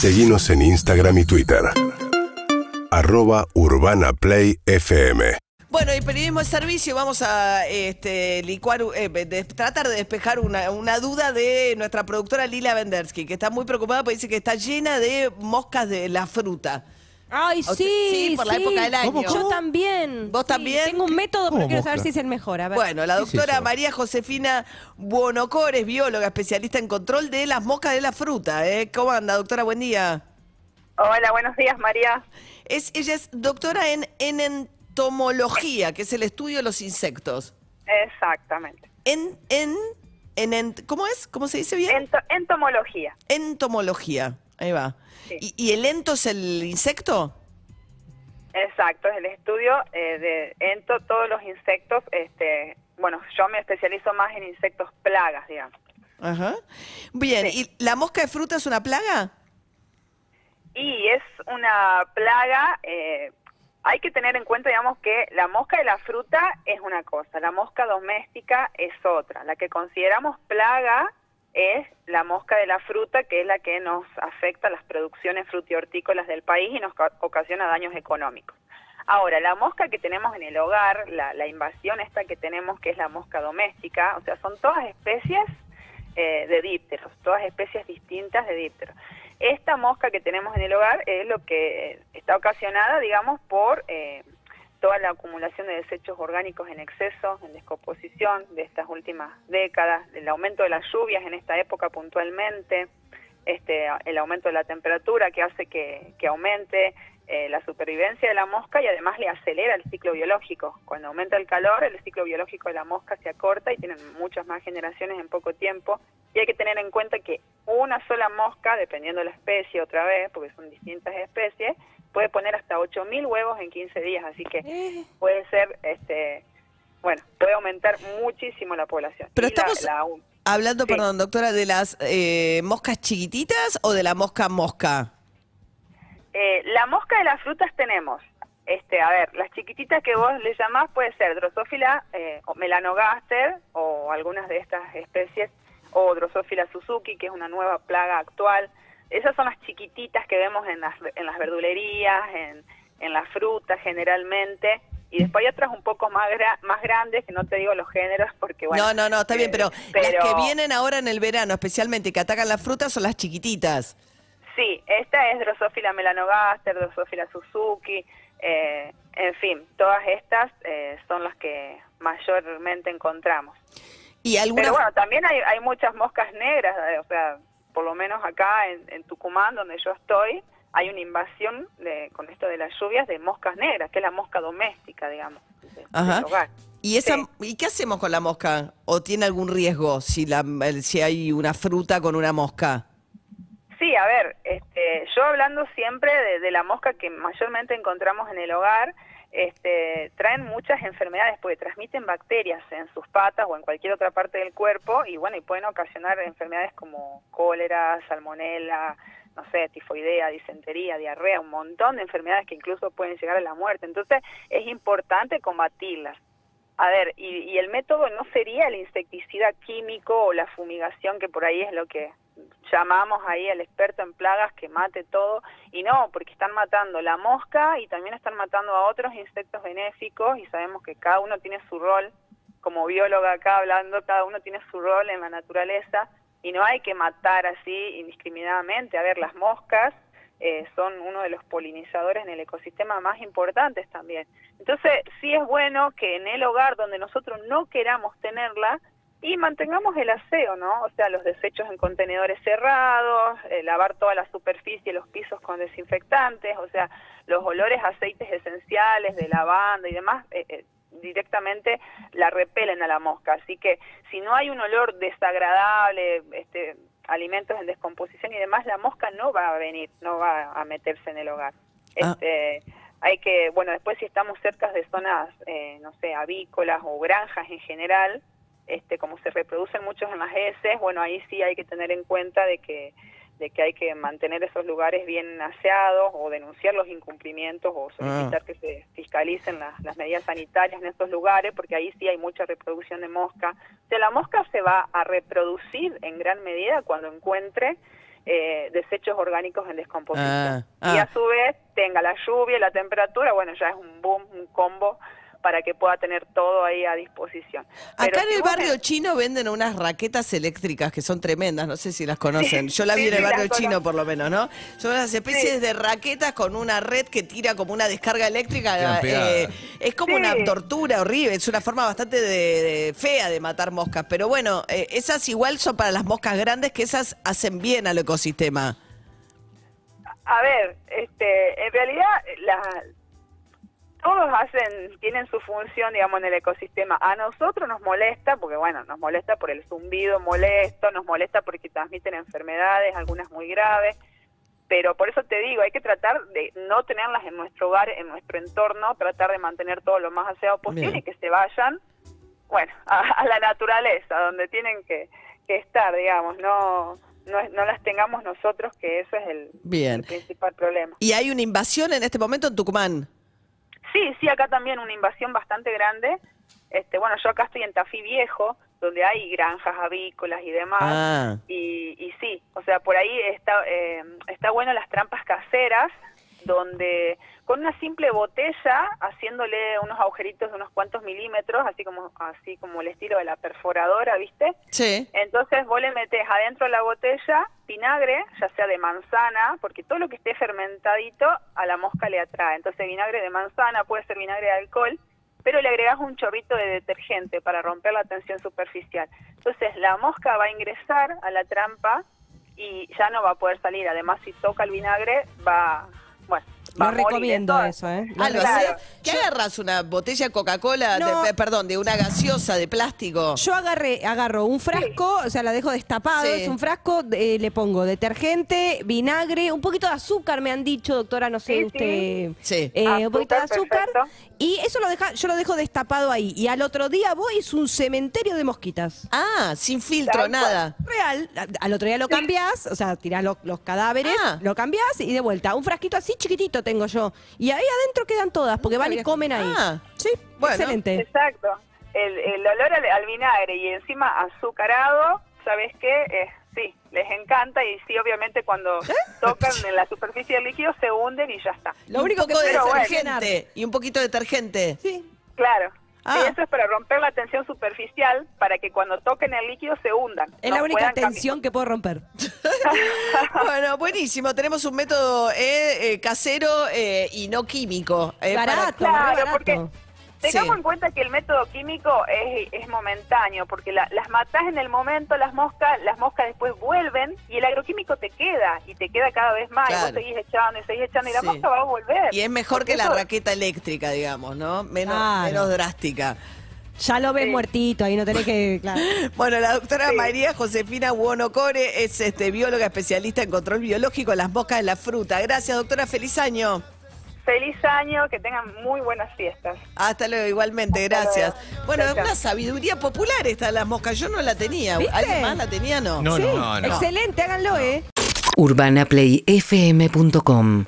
Seguimos en Instagram y Twitter. Arroba Urbana Play FM. Bueno, y periodismo de servicio, vamos a este, licuar, eh, tratar de despejar una, una duda de nuestra productora Lila Vendersky, que está muy preocupada porque dice que está llena de moscas de la fruta. Ay, sí, sí, por la época del año. Yo también. ¿Vos Sí, también? Tengo un método, pero ¿Cómo quiero saber si es el mejor. A ver. Bueno, la ¿Qué es doctora? María Josefina Buonocor es bióloga, especialista en control de las moscas de la fruta. ¿eh? ¿Cómo anda, doctora? Buen día. Hola, buenos días, María. Es, ella es doctora en, en entomología, que es el estudio de los insectos. Exactamente. En, en, en, ¿Cómo es? ¿Cómo se dice bien? Ento- entomología. Entomología. Ahí va. Sí. ¿Y, y el ento es el insecto? Exacto, es el estudio eh, de ento, todos los insectos. Este, bueno, yo me especializo más en insectos plagas, digamos. Ajá. Bien, Sí. ¿y la mosca de fruta es una plaga? Y es una plaga, eh, hay que tener en cuenta, digamos, que la mosca de la fruta es una cosa, la mosca doméstica es otra. La que consideramos plaga es la mosca de la fruta, que es la que nos afecta las producciones frutihortícolas del país y nos ca- ocasiona daños económicos. Ahora, la mosca que tenemos en el hogar, la, la invasión esta que tenemos, que es la mosca doméstica, o sea, son todas especies eh, de dípteros, todas especies distintas de dípteros. Esta mosca que tenemos en el hogar es lo que está ocasionada, digamos, por eh, toda la acumulación de desechos orgánicos en exceso, en descomposición de estas últimas décadas, el aumento de las lluvias en esta época puntualmente, este, el aumento de la temperatura que hace que, que aumente eh, la supervivencia de la mosca y además le acelera el ciclo biológico. Cuando aumenta el calor, el ciclo biológico de la mosca se acorta y tienen muchas más generaciones en poco tiempo. Y hay que tener en cuenta que una sola mosca, dependiendo de la especie otra vez, porque son distintas especies, puede poner hasta 8.000 huevos en 15 días, así que Eh, puede ser, este, bueno, puede aumentar muchísimo la población. Pero Y la- estamos la- hablando, Sí. perdón, doctora, de las eh, moscas chiquititas o de la mosca mosca. Eh, la mosca de las frutas tenemos, este, a ver, las chiquititas que vos le llamás puede ser Drosophila eh, o Melanogaster o algunas de estas especies, o Drosophila Suzuki, que es una nueva plaga actual. Esas son las chiquititas que vemos en las, en las verdulerías, en, en las frutas generalmente. Y después hay otras un poco más, gra- más grandes, que no te digo los géneros, porque bueno... no, no, no, está bien, eh, pero, las que vienen ahora en el verano, especialmente que atacan las frutas, son las chiquititas. Sí, esta es Drosophila melanogaster, Drosophila Suzuki, eh, en fin, todas estas eh, son las que mayormente encontramos. Y algunas. Pero bueno, también hay, hay muchas moscas negras, eh, o sea, por lo menos acá en, en Tucumán, donde yo estoy, hay una invasión de, con esto de las lluvias de moscas negras, que es la mosca doméstica, digamos, de- Ajá. del hogar. ¿Y, esa, Sí. ¿Y qué hacemos con la mosca? ¿O tiene algún riesgo si, la, si hay una fruta con una mosca? Sí, a ver, este, yo hablando siempre de, de la mosca que mayormente encontramos en el hogar, este, traen muchas enfermedades porque transmiten bacterias en sus patas o en cualquier otra parte del cuerpo y bueno, y pueden ocasionar enfermedades como cólera, salmonela, no sé, tifoidea, disentería, diarrea, un montón de enfermedades que incluso pueden llegar a la muerte. Entonces, es importante combatirlas. A ver, y, y el método no sería el insecticida químico o la fumigación, que por ahí es lo que llamamos ahí al experto en plagas que mate todo, y no, porque están matando la mosca y también están matando a otros insectos benéficos y sabemos que cada uno tiene su rol, como bióloga acá hablando, cada uno tiene su rol en la naturaleza y no hay que matar así indiscriminadamente. A ver, las moscas eh, son uno de los polinizadores en el ecosistema más importantes también. Entonces, sí es bueno que en el hogar donde nosotros no queramos tenerla, y mantengamos el aseo, ¿no? O sea, los desechos en contenedores cerrados, eh, lavar toda la superficie, los pisos con desinfectantes, o sea, los olores a aceites esenciales de lavanda y demás, eh, eh, directamente la repelen a la mosca. Así que si no hay un olor desagradable, este, alimentos en descomposición y demás, la mosca no va a venir, no va a meterse en el hogar. Ah. Este, hay que, bueno, después si estamos cerca de zonas, eh, no sé, avícolas o granjas en general, este, como se reproducen muchos en las heces, bueno, ahí sí hay que tener en cuenta de que de que hay que mantener esos lugares bien aseados o denunciar los incumplimientos o solicitar que se fiscalicen las, las medidas sanitarias en estos lugares, porque ahí sí hay mucha reproducción de mosca. O sea, la mosca se va a reproducir en gran medida cuando encuentre eh, desechos orgánicos en descomposición. Ah, Y ah. a su vez tenga la lluvia la temperatura, bueno, ya es un boom, un combo para que pueda tener todo ahí a disposición. Pero Acá en si el barrio me- chino venden unas raquetas eléctricas que son tremendas, no sé si las conocen. Sí, Yo la vi en el sí, las barrio chino conozco. por lo menos, ¿no? Son unas especies Sí. de raquetas con una red que tira como una descarga eléctrica. Eh, es como Sí. una tortura horrible, es una forma bastante de, de fea de matar moscas. Pero bueno, eh, esas igual son para las moscas grandes que esas hacen bien al ecosistema. A ver, este, en realidad la, todos hacen, tienen su función, digamos, en el ecosistema. A nosotros nos molesta, porque bueno, nos molesta por el zumbido molesto, nos molesta porque transmiten enfermedades, algunas muy graves. Pero por eso te digo, hay que tratar de no tenerlas en nuestro hogar, en nuestro entorno, tratar de mantener todo lo más aseado posible Bien. y que se vayan, bueno, a, a la naturaleza, donde tienen que, que estar, digamos, no, no, no las tengamos nosotros, que eso es el, Bien. el principal problema. Y hay una invasión en este momento en Tucumán. Sí, sí, acá también una invasión bastante grande. Este, bueno, yo acá estoy en Tafí Viejo, donde hay granjas avícolas y demás. Ah. Y, y sí, o sea, por ahí está, eh, está bueno las trampas caseras, donde con una simple botella, haciéndole unos agujeritos de unos cuantos milímetros, así como, así como el estilo de la perforadora, ¿viste? Sí. Entonces vos le metés adentro de la botella vinagre, ya sea de manzana, porque todo lo que esté fermentadito a la mosca le atrae. Entonces vinagre de manzana, puede ser vinagre de alcohol, pero le agregás un chorrito de detergente para romper la tensión superficial. Entonces la mosca va a ingresar a la trampa y ya no va a poder salir. Además, si toca el vinagre, va, bueno, No morir. recomiendo eso, ¿eh? Ah, ¿lo Claro. hacés? ¿Qué agarras? ¿Una botella de Coca-Cola? No. perdón, de una gaseosa de plástico. Yo agarré, agarro un frasco, o sea, la dejo destapado, Sí. es un frasco, eh, le pongo detergente, vinagre, un poquito de azúcar, me han dicho, doctora, no sé Sí, usted. sí. Eh, un poquito de Azúcar, perfecto. Y eso lo deja, yo lo dejo destapado ahí. Y al otro día voy es un cementerio de mosquitas. Ah, sin filtro, Tal cual. nada. Real, al otro día lo cambiás, o sea, tirás los, los cadáveres, Ah. lo cambiás y de vuelta. Un frasquito así chiquitito tengo yo. Y ahí adentro quedan todas, porque van y comen ahí. Ah. Sí, Bueno. excelente. Exacto. El, el olor al, al vinagre y encima azucarado, ¿sabes qué? Eh, sí, les encanta y sí, obviamente cuando tocan en la superficie del líquido se hunden y ya está. Lo único que poco de puedo bueno. detergente. Y un poquito de detergente. Sí. Claro. Ah. Sí, eso es para romper la tensión superficial para que cuando toquen el líquido se hundan. Es no la única tensión que puedo romper. bueno, buenísimo. Tenemos un método eh, eh, casero eh, y no químico. eh, para- Barato, Claro, re barato. porque Tengamos Sí. en cuenta que el método químico es, es momentáneo, porque la- las matás en el momento, las moscas, las moscas después vuelven y el agroquímico te queda y te queda cada vez más. Y vos seguís echando y seguís echando y la Sí. mosca va a volver. Y es mejor Porque que la raqueta eléctrica, digamos, ¿no? Menos, drástica. Ya lo ves Sí. muertito, ahí no tenés que. Claro. Bueno, la doctora Sí. María Josefina Buonocore es este, bióloga especialista en control biológico de las moscas de la fruta. Gracias, doctora. Feliz año. Feliz año, que tengan muy buenas fiestas. Hasta luego, igualmente, Hasta gracias. luego. Bueno, es una sabiduría popular esta de las moscas. Yo no la tenía. ¿Viste? ¿Alguien más la tenía? No. No, Sí, no, no. Excelente, háganlo, ¿eh? urbanaplayfm.com